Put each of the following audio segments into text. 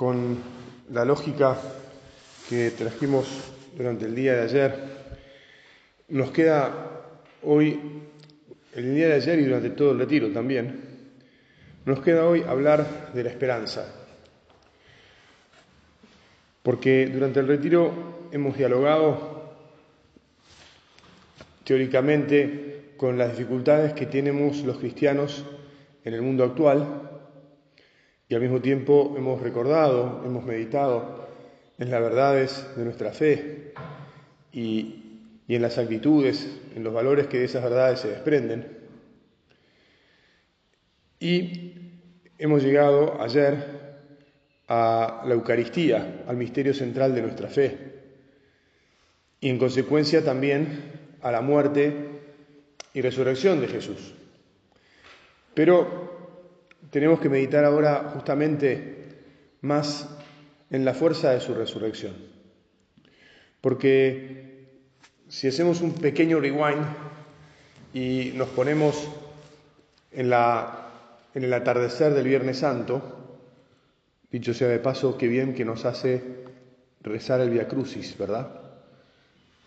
con la lógica que trajimos durante el día de ayer, nos queda hoy, el día de ayer y durante todo el retiro también, nos queda hoy hablar de la esperanza. Porque durante el retiro hemos dialogado teóricamente con las dificultades que tenemos los cristianos en el mundo actual y al mismo tiempo hemos recordado, hemos meditado en las verdades de nuestra fe y, y en las actitudes, en los valores que de esas verdades se desprenden. Y hemos llegado ayer a la Eucaristía, al misterio central de nuestra fe, y en consecuencia también a la muerte y resurrección de Jesús. Pero tenemos que meditar ahora justamente más en la fuerza de su resurrección. Porque si hacemos un pequeño rewind y nos ponemos en, la, en el atardecer del Viernes Santo, dicho sea de paso, qué bien que nos hace rezar el Via Crucis, ¿verdad?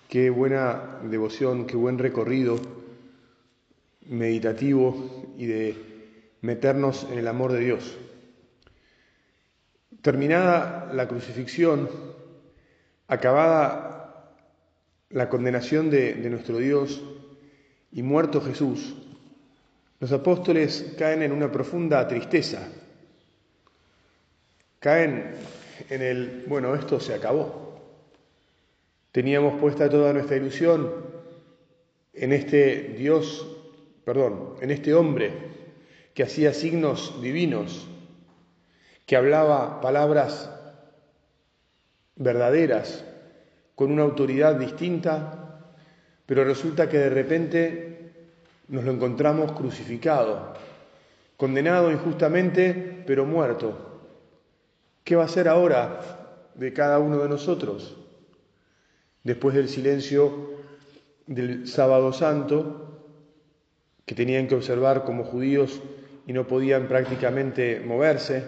Qué buena devoción, qué buen recorrido meditativo y de meternos en el amor de Dios. Terminada la crucifixión, acabada la condenación de, nuestro Dios y muerto Jesús, los apóstoles caen en una profunda tristeza, caen en el, bueno, esto se acabó. Teníamos puesta toda nuestra ilusión en este Dios, perdón, en este hombre que hacía signos divinos, que hablaba palabras verdaderas, con una autoridad distinta, pero resulta que de repente nos lo encontramos crucificado, condenado injustamente, pero muerto. ¿Qué va a ser ahora de cada uno de nosotros? Después del silencio del sábado santo, que tenían que observar como judíos y no podían prácticamente moverse,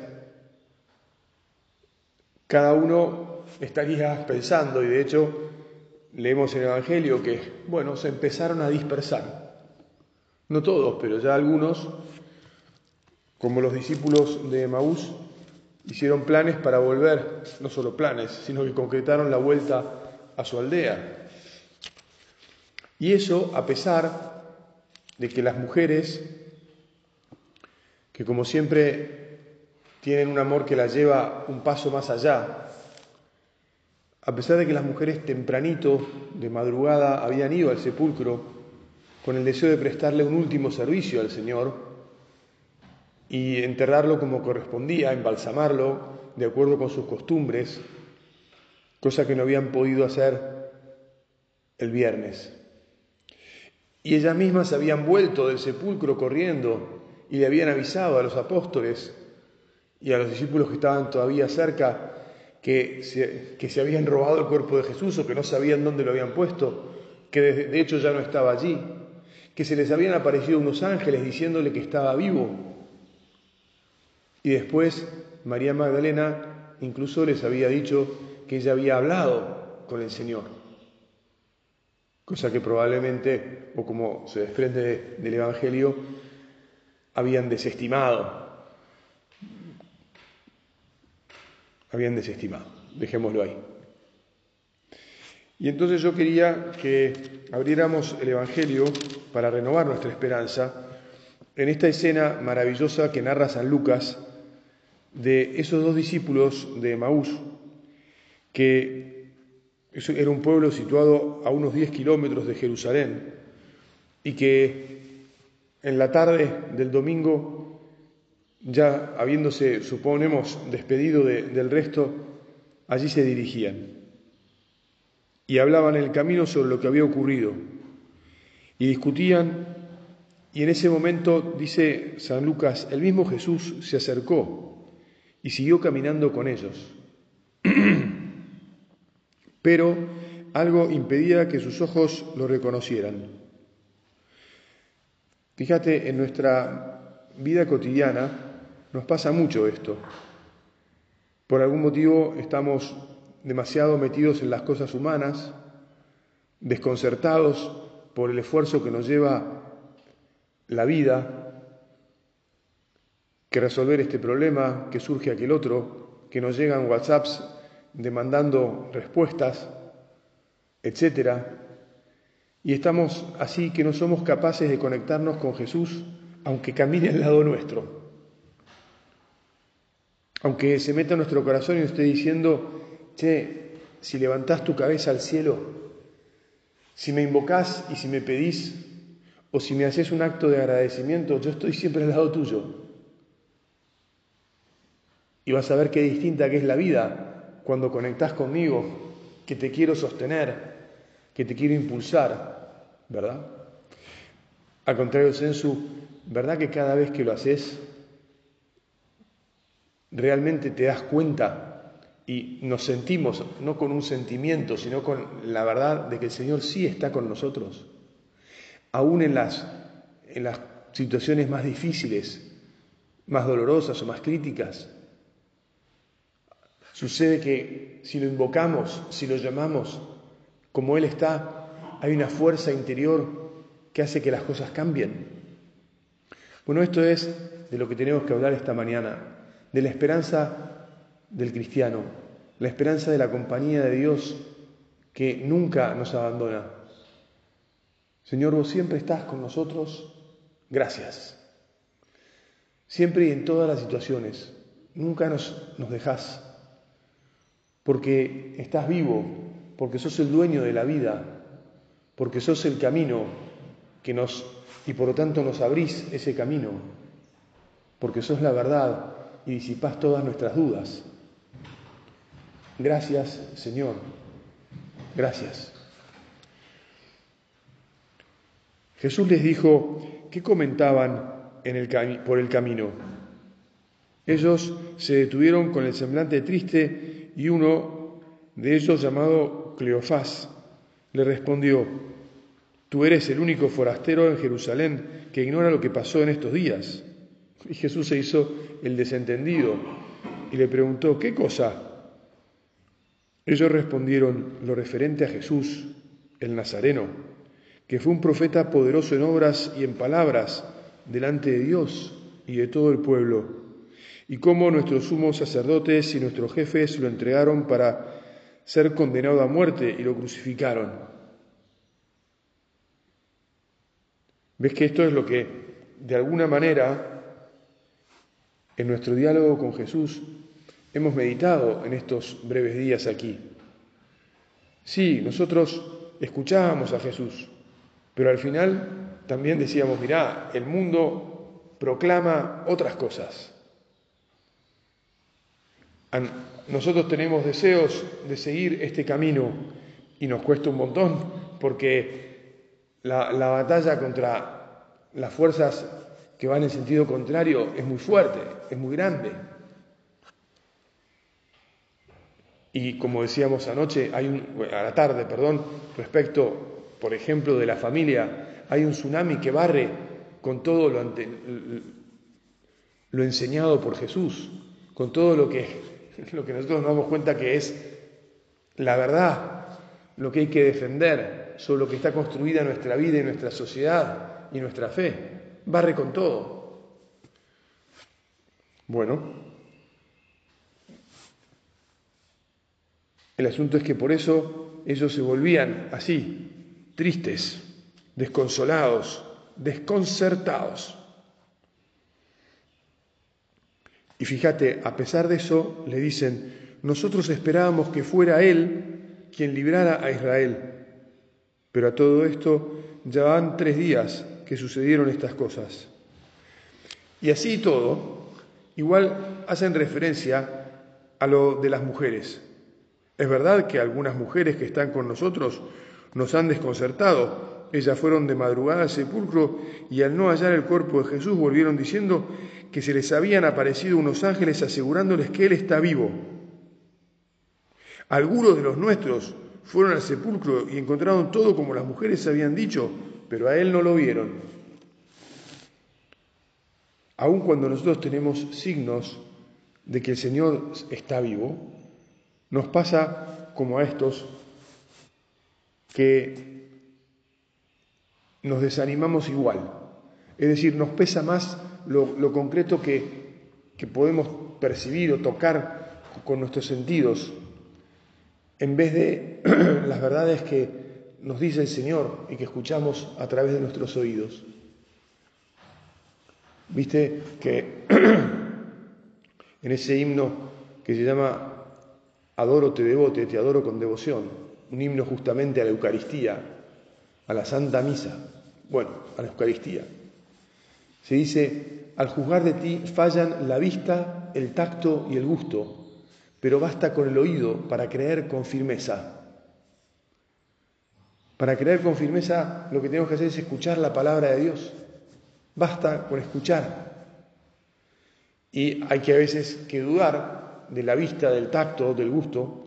cada uno estaría pensando, y de hecho leemos en el Evangelio que, bueno, se empezaron a dispersar. No todos, pero ya algunos, como los discípulos de Maús, hicieron planes para volver, no solo planes, sino que concretaron la vuelta a su aldea. Y eso a pesar de que las mujeres que como siempre tienen un amor que las lleva un paso más allá. A pesar de que las mujeres tempranito, de madrugada, habían ido al sepulcro con el deseo de prestarle un último servicio al Señor y enterrarlo como correspondía, embalsamarlo de acuerdo con sus costumbres, cosa que no habían podido hacer el viernes. Y ellas mismas habían vuelto del sepulcro corriendo y le habían avisado a los apóstoles y a los discípulos que estaban todavía cerca que se, que se habían robado el cuerpo de Jesús o que no sabían dónde lo habían puesto, que de, de hecho ya no estaba allí, que se les habían aparecido unos ángeles diciéndole que estaba vivo. Y después María Magdalena incluso les había dicho que ella había hablado con el Señor, cosa que probablemente, o como se desprende del Evangelio, habían desestimado. Habían desestimado. Dejémoslo ahí. Y entonces yo quería que abriéramos el Evangelio para renovar nuestra esperanza en esta escena maravillosa que narra San Lucas de esos dos discípulos de Maús, que era un pueblo situado a unos 10 kilómetros de Jerusalén y que en la tarde del domingo ya habiéndose, suponemos, despedido del resto, allí se dirigían y hablaban en el camino sobre lo que había ocurrido y discutían y en ese momento, dice San Lucas, el mismo Jesús se acercó y siguió caminando con ellos. Pero algo impedía que sus ojos lo reconocieran. Fíjate, en nuestra vida cotidiana nos pasa mucho esto. Por algún motivo estamos demasiado metidos en las cosas humanas, desconcertados por el esfuerzo que nos lleva la vida, que resolver este problema, que surge aquel otro, que nos llegan WhatsApps demandando respuestas, etcétera. Y estamos así que no somos capaces de conectarnos con Jesús, aunque camine al lado nuestro. Aunque se meta en nuestro corazón y esté diciendo, che, si levantás tu cabeza al cielo, si me invocás y si me pedís, o si me haces un acto de agradecimiento, yo estoy siempre al lado tuyo. Y vas a ver qué distinta que es la vida cuando conectás conmigo, que te quiero sostener, que te quiero impulsar, ¿verdad? Al contrario, Sensu, ¿verdad que cada vez que lo haces, realmente te das cuenta y nos sentimos, no con un sentimiento, sino con la verdad de que el Señor sí está con nosotros? aún en las, en las situaciones más difíciles, más dolorosas o más críticas. Sucede que si lo invocamos, si lo llamamos, como Él está, hay una fuerza interior que hace que las cosas cambien. Bueno, esto es de lo que tenemos que hablar esta mañana, de la esperanza del cristiano, la esperanza de la compañía de Dios que nunca nos abandona, Señor, vos siempre estás con nosotros. Gracias. Siempre y en todas las situaciones. Nunca nos, nos dejás. Porque estás vivo, porque sos el dueño de la vida, porque sos el camino que nos, y por lo tanto nos abrís ese camino, porque sos la verdad y disipás todas nuestras dudas. Gracias, Señor. Gracias. Jesús les dijo, ¿qué comentaban en el por el camino? Ellos se detuvieron con el semblante triste y uno de ellos, llamado Cleofás, le respondió, Tú eres el único forastero en Jerusalén que ignora lo que pasó en estos días. Y Jesús se hizo el desentendido y le preguntó, ¿qué cosa? Ellos respondieron lo referente a Jesús, el Nazareno que fue un profeta poderoso en obras y en palabras delante de Dios y de todo el pueblo, y cómo nuestros sumos sacerdotes y nuestros jefes lo entregaron para ser condenado a muerte y lo crucificaron. ¿Ves que esto es lo que, de alguna manera, en nuestro diálogo con Jesús, hemos meditado en estos breves días aquí? Sí, nosotros escuchábamos a Jesús, pero al final también decíamos, mirá, el mundo proclama otras cosas. Nosotros tenemos deseos de seguir este camino y nos cuesta un montón porque la, la batalla contra las fuerzas que van en sentido contrario es muy fuerte, es muy grande. Y como decíamos anoche, hay un, a la tarde, perdón, respecto por ejemplo, de la familia, hay un tsunami que barre con todo lo, lo enseñado por Jesús, con todo lo que, lo que nosotros nos damos cuenta que es la verdad, lo que hay que defender, sobre lo que está construida nuestra vida y nuestra sociedad y nuestra fe. Barre con todo. Bueno, el asunto es que por eso ellos se volvían así, tristes, desconsolados, desconcertados. Y fíjate, a pesar de eso, le dicen, nosotros esperábamos que fuera Él quien librara a Israel. Pero a todo esto ya van tres días que sucedieron estas cosas. Y así todo, igual hacen referencia a lo de las mujeres. Es verdad que algunas mujeres que están con nosotros nos han desconcertado. Ellas fueron de madrugada al sepulcro y al no hallar el cuerpo de Jesús volvieron diciendo que se les habían aparecido unos ángeles asegurándoles que Él está vivo. Algunos de los nuestros fueron al sepulcro y encontraron todo como las mujeres habían dicho, pero a Él no lo vieron. Aun cuando nosotros tenemos signos de que el Señor está vivo, nos pasa como a estos que nos desanimamos igual. Es decir, nos pesa más lo, concreto que, que podemos percibir o tocar con nuestros sentidos, en vez de las verdades que nos dice el Señor y que escuchamos a través de nuestros oídos. Viste que en ese himno que se llama Adoro te devote, te adoro con devoción, un himno justamente a la Eucaristía, a la Santa Misa, bueno, a la Eucaristía. Se dice, al juzgar de ti fallan la vista, el tacto y el gusto, pero basta con el oído para creer con firmeza. Para creer con firmeza lo que tenemos que hacer es escuchar la palabra de Dios. Basta con escuchar. Y hay que a veces que dudar de la vista, del tacto, del gusto,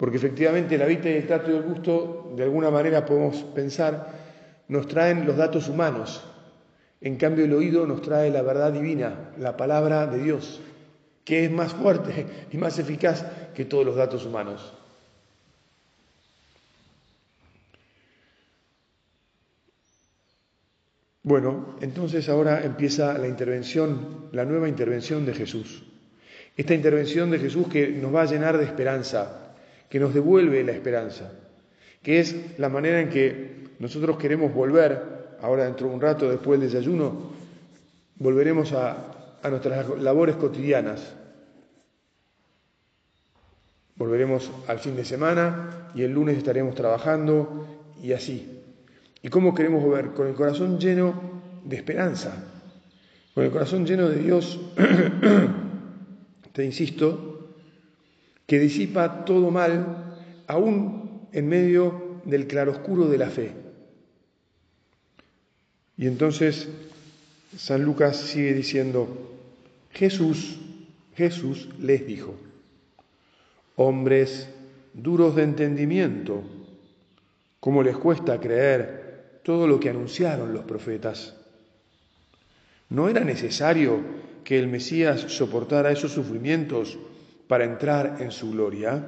porque efectivamente la vista y el tacto y el gusto, de alguna manera podemos pensar, nos traen los datos humanos. En cambio el oído nos trae la verdad divina, la palabra de Dios, que es más fuerte y más eficaz que todos los datos humanos. Bueno, entonces ahora empieza la intervención, la nueva intervención de Jesús. Esta intervención de Jesús que nos va a llenar de esperanza, que nos devuelve la esperanza, que es la manera en que nosotros queremos volver, ahora dentro de un rato después del desayuno, volveremos a, a nuestras labores cotidianas. Volveremos al fin de semana y el lunes estaremos trabajando y así. ¿Y cómo queremos ver? Con el corazón lleno de esperanza, con el corazón lleno de Dios, te insisto, que disipa todo mal, aún en medio del claroscuro de la fe. Y entonces San Lucas sigue diciendo, Jesús, Jesús les dijo, hombres duros de entendimiento, ¿cómo les cuesta creer todo lo que anunciaron los profetas. ¿No era necesario que el Mesías soportara esos sufrimientos para entrar en su gloria?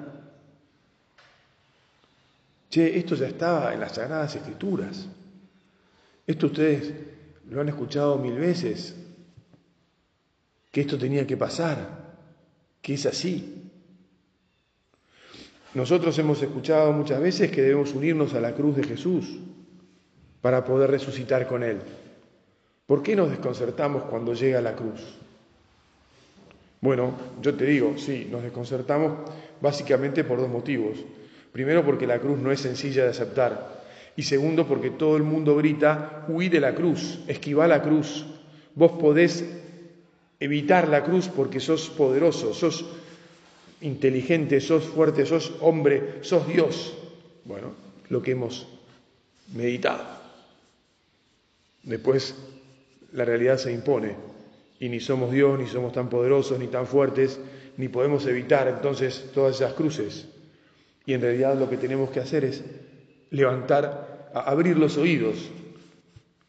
Che, esto ya estaba en las Sagradas Escrituras. Esto ustedes lo han escuchado mil veces, que esto tenía que pasar, que es así. Nosotros hemos escuchado muchas veces que debemos unirnos a la cruz de Jesús para poder resucitar con Él. ¿Por qué nos desconcertamos cuando llega la cruz? Bueno, yo te digo, sí, nos desconcertamos básicamente por dos motivos. Primero porque la cruz no es sencilla de aceptar. Y segundo porque todo el mundo grita, huí de la cruz, esquiva la cruz. Vos podés evitar la cruz porque sos poderoso, sos inteligente, sos fuerte, sos hombre, sos Dios. Bueno, lo que hemos meditado. Después la realidad se impone y ni somos Dios, ni somos tan poderosos, ni tan fuertes, ni podemos evitar entonces todas esas cruces. Y en realidad lo que tenemos que hacer es levantar, abrir los oídos,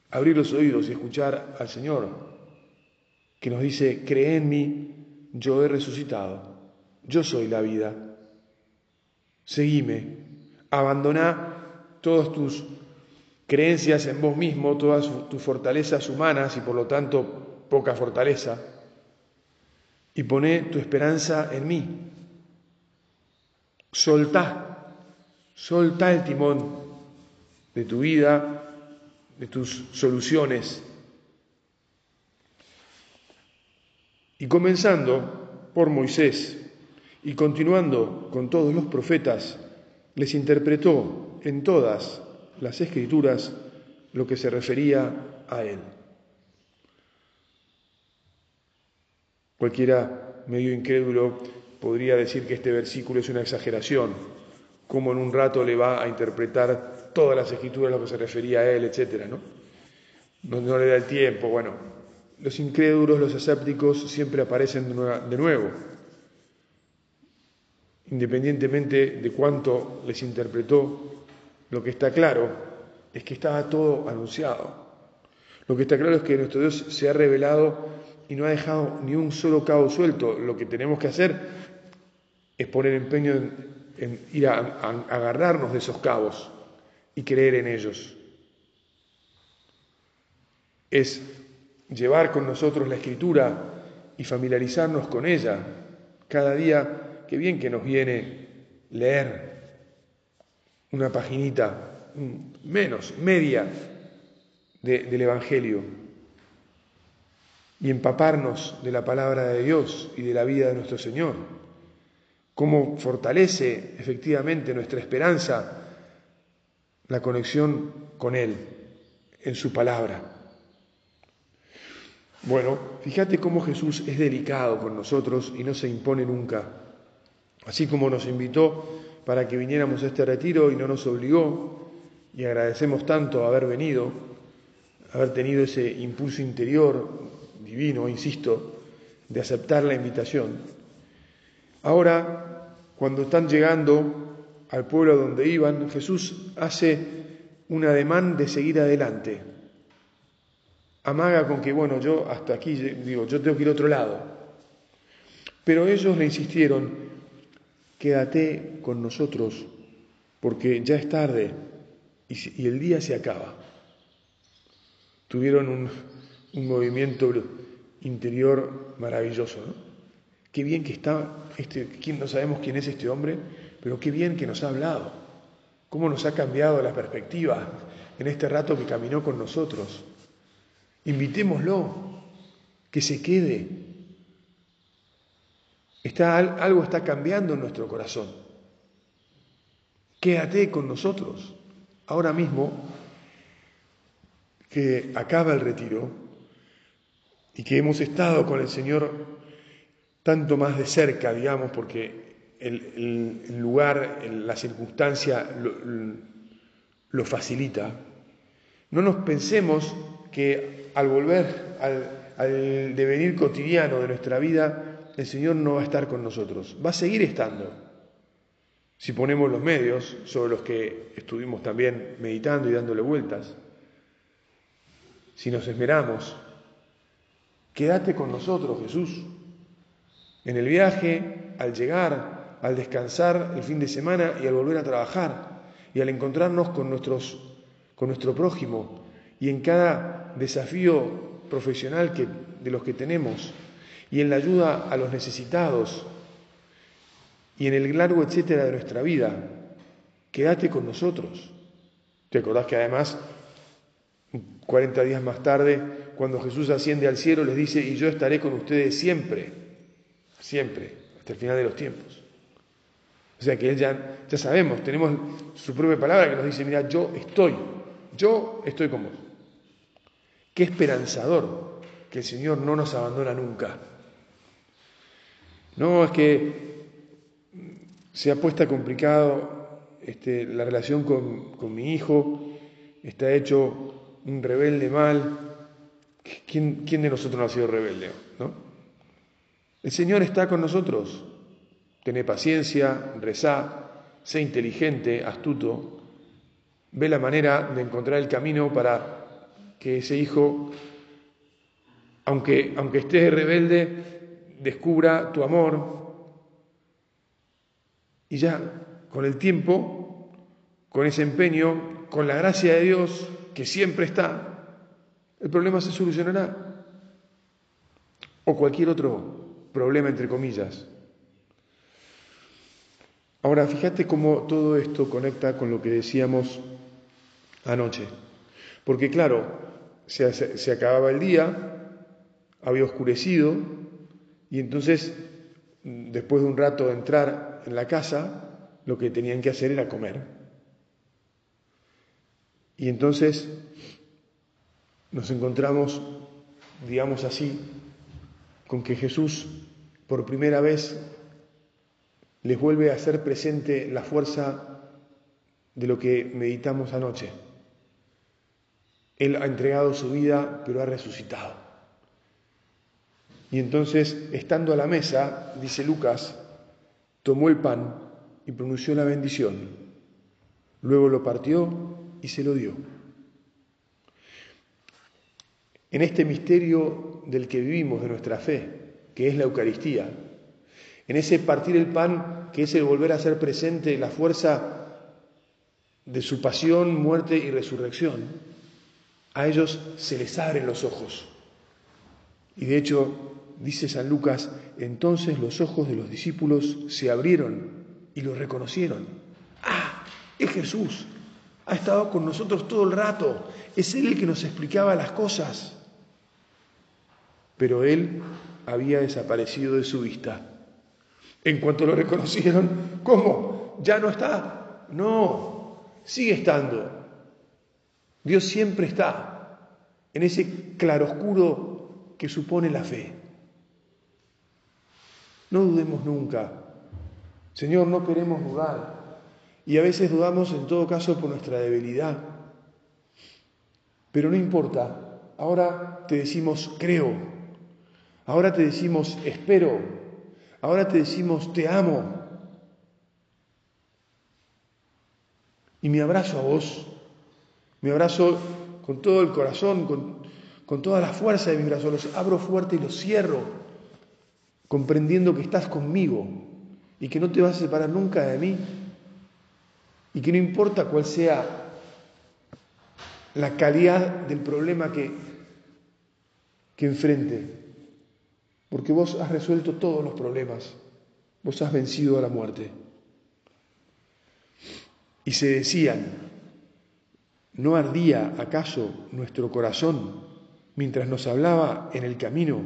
abrir los oídos y escuchar al Señor, que nos dice, cree en mí, yo he resucitado, yo soy la vida, seguime, abandoná todos tus creencias en vos mismo, todas tus fortalezas humanas y por lo tanto poca fortaleza, y poné tu esperanza en mí. Soltá, soltá el timón de tu vida, de tus soluciones. Y comenzando por Moisés y continuando con todos los profetas, les interpretó en todas las escrituras lo que se refería a él. Cualquiera medio incrédulo podría decir que este versículo es una exageración, como en un rato le va a interpretar todas las escrituras a lo que se refería a él, etc. ¿no? No, no le da el tiempo. Bueno, los incrédulos, los escépticos siempre aparecen de nuevo, independientemente de cuánto les interpretó, lo que está claro es que estaba todo anunciado. Lo que está claro es que nuestro Dios se ha revelado y no ha dejado ni un solo cabo suelto. Lo que tenemos que hacer es poner empeño en, ir a agarrarnos de esos cabos y creer en ellos. Es llevar con nosotros la escritura y familiarizarnos con ella. Cada día, qué bien que nos viene leer una paginita, menos, media del Evangelio y empaparnos de la palabra de Dios y de la vida de nuestro Señor. Cómo fortalece efectivamente nuestra esperanza la conexión con Él en su palabra. Bueno, fíjate cómo Jesús es delicado con nosotros y no se impone nunca. Así como nos invitó para que viniéramos a este retiro y no nos obligó, y agradecemos tanto haber venido, haber tenido ese impulso interior divino, insisto, de aceptar la invitación. Ahora, cuando están llegando al pueblo donde iban, Jesús hace un ademán de seguir adelante. Amaga con que, bueno, yo hasta aquí, digo, yo tengo que ir a otro lado. Pero ellos le insistieron, quédate con nosotros, porque ya es tarde y, el día se acaba. Tuvieron un, un movimiento interior maravilloso, ¿no? Qué bien que está, este, ¿quién, no sabemos quién es este hombre, pero qué bien que nos ha hablado, cómo nos ha cambiado la perspectiva en este rato que caminó con nosotros. Invitémoslo, que se quede. Está, algo está cambiando en nuestro corazón. Quédate con nosotros. Ahora mismo que acaba el retiro y que hemos estado con el Señor tanto más de cerca, digamos, porque el, lugar, la circunstancia lo, facilita, no nos pensemos que al volver al, devenir cotidiano de nuestra vida, el Señor no va a estar con nosotros, va a seguir estando. Si ponemos los medios sobre los que estuvimos también meditando y dándole vueltas, si nos esmeramos, quédate con nosotros, Jesús. En el viaje, al llegar, al descansar el fin de semana y al volver a trabajar y al encontrarnos con, nuestros, con nuestro prójimo y en cada desafío profesional que, de los que tenemos y en la ayuda a los necesitados y en el largo etcétera de nuestra vida. Quédate con nosotros. ¿Te acordás que además, 40 días más tarde, cuando Jesús asciende al cielo, les dice, y yo estaré con ustedes siempre, siempre, hasta el final de los tiempos? O sea que ya, ya sabemos, tenemos su propia palabra que nos dice, mira, yo estoy, yo estoy con vos. Qué esperanzador que el Señor no nos abandona nunca. No, es que se ha puesto complicado este, la relación con, mi hijo, está hecho un rebelde mal. ¿Quién, ¿Quién, de nosotros no ha sido rebelde? ¿no? El Señor está con nosotros. Tené paciencia, rezá, sé inteligente, astuto, ve la manera de encontrar el camino para que ese hijo, aunque, aunque esté rebelde, descubra tu amor. Y ya, con el tiempo, con ese empeño, con la gracia de Dios, que siempre está, el problema se solucionará. O cualquier otro problema, entre comillas. Ahora, fíjate cómo todo esto conecta con lo que decíamos anoche. Porque claro, se, acababa el día, había oscurecido, y entonces, después de un rato de entrar en la casa, lo que tenían que hacer era comer. Y entonces nos encontramos, digamos así, con que Jesús por primera vez les vuelve a hacer presente la fuerza de lo que meditamos anoche. Él ha entregado su vida, pero ha resucitado. Y entonces, estando a la mesa, dice Lucas, tomó el pan y pronunció la bendición. Luego lo partió y se lo dio. En este misterio del que vivimos, de nuestra fe, que es la Eucaristía, en ese partir el pan, que es el volver a ser presente la fuerza de su pasión, muerte y resurrección, a ellos se les abren los ojos. Y de hecho, dice San Lucas, entonces los ojos de los discípulos se abrieron y lo reconocieron. Ah, es Jesús, ha estado con nosotros todo el rato, es Él el que nos explicaba las cosas. Pero Él había desaparecido de su vista. En cuanto lo reconocieron, ¿cómo? ¿Ya no está? No, sigue estando. Dios siempre está en ese claroscuro que supone la fe. No dudemos nunca. Señor, no queremos dudar. Y a veces dudamos en todo caso por nuestra debilidad. Pero no importa. Ahora te decimos creo. Ahora te decimos espero. Ahora te decimos te amo. Y me abrazo a vos me abrazo con todo el corazón, con, toda la fuerza de mis brazos, los abro fuerte y los cierro, comprendiendo que estás conmigo y que no te vas a separar nunca de mí y que no importa cuál sea la calidad del problema que, que enfrente, porque vos has resuelto todos los problemas, vos has vencido a la muerte. Y se decían, ¿No ardía acaso nuestro corazón mientras nos hablaba en el camino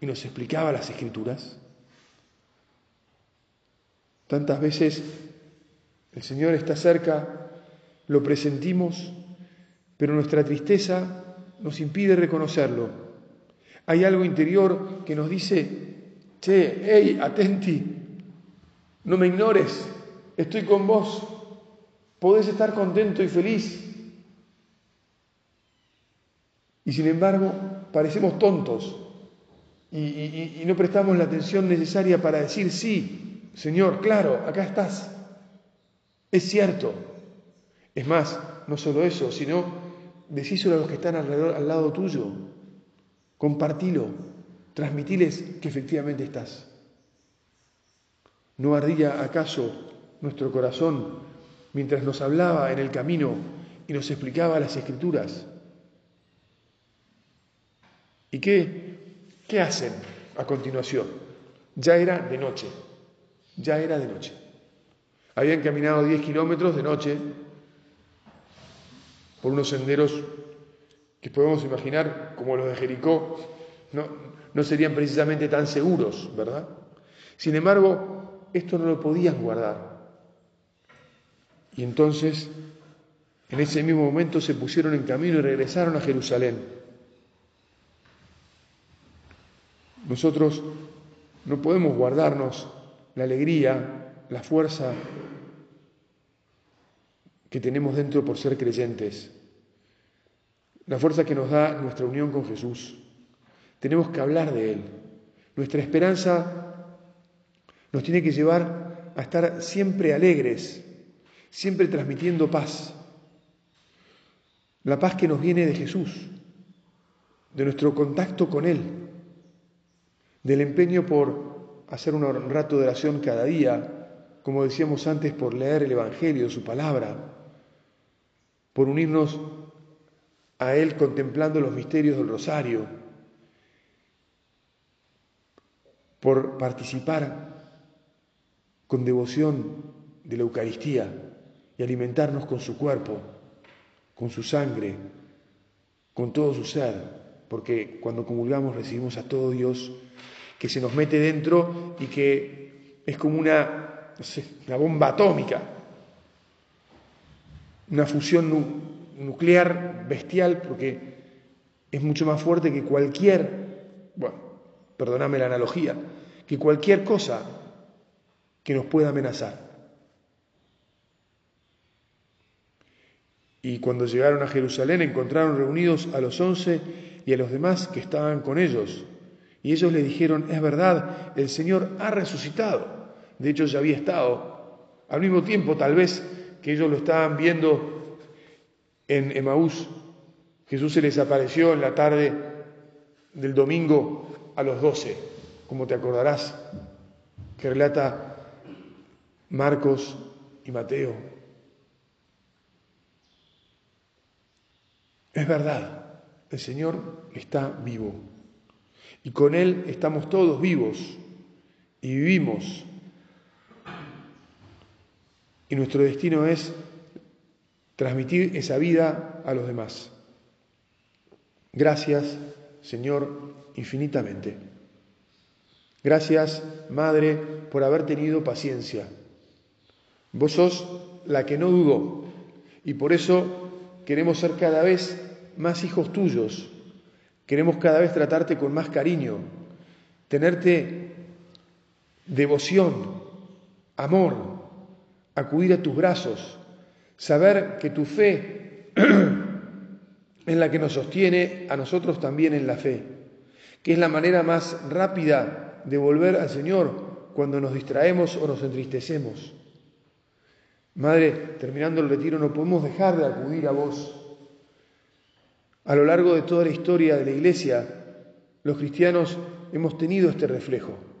y nos explicaba las escrituras? Tantas veces el Señor está cerca, lo presentimos, pero nuestra tristeza nos impide reconocerlo. Hay algo interior que nos dice, che, hey, atenti, no me ignores, estoy con vos, podés estar contento y feliz, y sin embargo, parecemos tontos y, no prestamos la atención necesaria para decir, sí, Señor, claro, acá estás. Es cierto. Es más, no solo eso, sino decíselo a los que están alrededor, al lado tuyo. Compartilo, transmitiles que efectivamente estás. ¿No ardía acaso nuestro corazón mientras nos hablaba en el camino y nos explicaba las escrituras? ¿Y qué, qué hacen a continuación? Ya era de noche, ya era de noche. Habían caminado 10 kilómetros de noche por unos senderos que podemos imaginar como los de Jericó, no, no serían precisamente tan seguros, ¿verdad? Sin embargo, esto no lo podían guardar. Y entonces, en ese mismo momento se pusieron en camino y regresaron a Jerusalén. Nosotros no podemos guardarnos la alegría, la fuerza que tenemos dentro por ser creyentes, la fuerza que nos da nuestra unión con Jesús. Tenemos que hablar de Él. Nuestra esperanza nos tiene que llevar a estar siempre alegres, siempre transmitiendo paz. La paz que nos viene de Jesús, de nuestro contacto con Él del empeño por hacer un rato de oración cada día, como decíamos antes, por leer el Evangelio, su palabra, por unirnos a Él contemplando los misterios del rosario, por participar con devoción de la Eucaristía y alimentarnos con su cuerpo, con su sangre, con todo su ser porque cuando comulgamos recibimos a todo Dios que se nos mete dentro y que es como una, una bomba atómica, una fusión nuclear bestial, porque es mucho más fuerte que cualquier, bueno, perdóname la analogía, que cualquier cosa que nos pueda amenazar. Y cuando llegaron a Jerusalén encontraron reunidos a los once y a los demás que estaban con ellos. Y ellos le dijeron, es verdad, el Señor ha resucitado. De hecho ya había estado. Al mismo tiempo tal vez que ellos lo estaban viendo en Emaús, Jesús se les apareció en la tarde del domingo a los doce, como te acordarás, que relata Marcos y Mateo. Es verdad, el Señor está vivo y con Él estamos todos vivos y vivimos. Y nuestro destino es transmitir esa vida a los demás. Gracias, Señor, infinitamente. Gracias, Madre, por haber tenido paciencia. Vos sos la que no dudó y por eso queremos ser cada vez más hijos tuyos, queremos cada vez tratarte con más cariño, tenerte devoción, amor, acudir a tus brazos, saber que tu fe es la que nos sostiene a nosotros también en la fe, que es la manera más rápida de volver al Señor cuando nos distraemos o nos entristecemos. Madre, terminando el retiro, no podemos dejar de acudir a vos. A lo largo de toda la historia de la Iglesia, los cristianos hemos tenido este reflejo.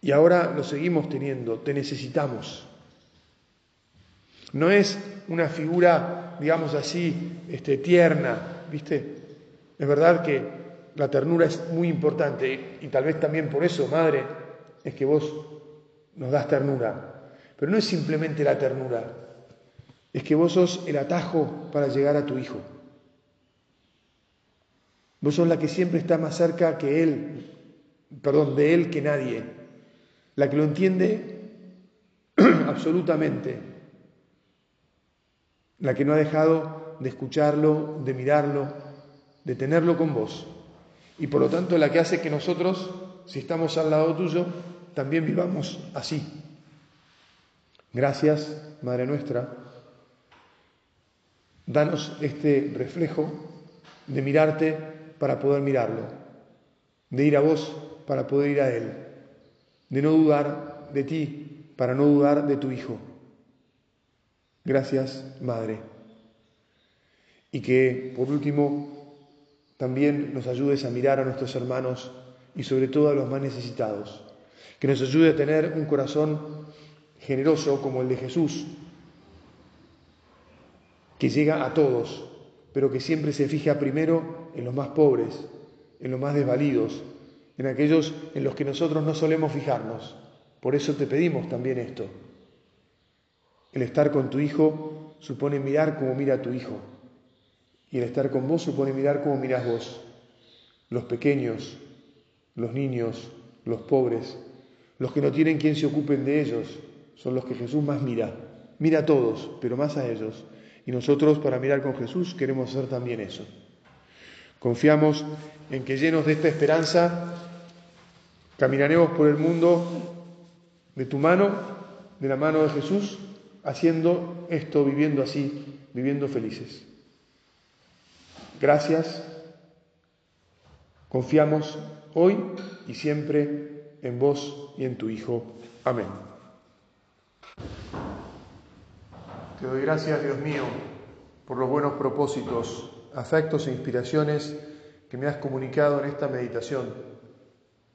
Y ahora lo seguimos teniendo, te necesitamos. No es una figura, digamos así, este, tierna, ¿viste? Es verdad que la ternura es muy importante y tal vez también por eso, Madre, es que vos nos das ternura. Pero no es simplemente la ternura, es que vos sos el atajo para llegar a tu hijo. Vos sos la que siempre está más cerca que él, perdón, de él que nadie, la que lo entiende absolutamente, la que no ha dejado de escucharlo, de mirarlo, de tenerlo con vos. Y por lo tanto la que hace que nosotros, si estamos al lado tuyo, también vivamos así. Gracias, Madre nuestra. Danos este reflejo de mirarte para poder mirarlo, de ir a vos para poder ir a Él, de no dudar de ti para no dudar de tu Hijo. Gracias, Madre. Y que, por último, también nos ayudes a mirar a nuestros hermanos y sobre todo a los más necesitados. Que nos ayude a tener un corazón generoso como el de Jesús, que llega a todos, pero que siempre se fija primero en los más pobres, en los más desvalidos, en aquellos en los que nosotros no solemos fijarnos. Por eso te pedimos también esto. El estar con tu hijo supone mirar como mira tu hijo. Y el estar con vos supone mirar como miras vos. Los pequeños, los niños, los pobres, los que no tienen quien se ocupen de ellos, son los que Jesús más mira. Mira a todos, pero más a ellos. Y nosotros para mirar con Jesús queremos hacer también eso. Confiamos en que llenos de esta esperanza caminaremos por el mundo de tu mano, de la mano de Jesús, haciendo esto, viviendo así, viviendo felices. Gracias. Confiamos hoy y siempre en vos y en tu Hijo. Amén. Te doy gracias, Dios mío, por los buenos propósitos, afectos e inspiraciones que me has comunicado en esta meditación.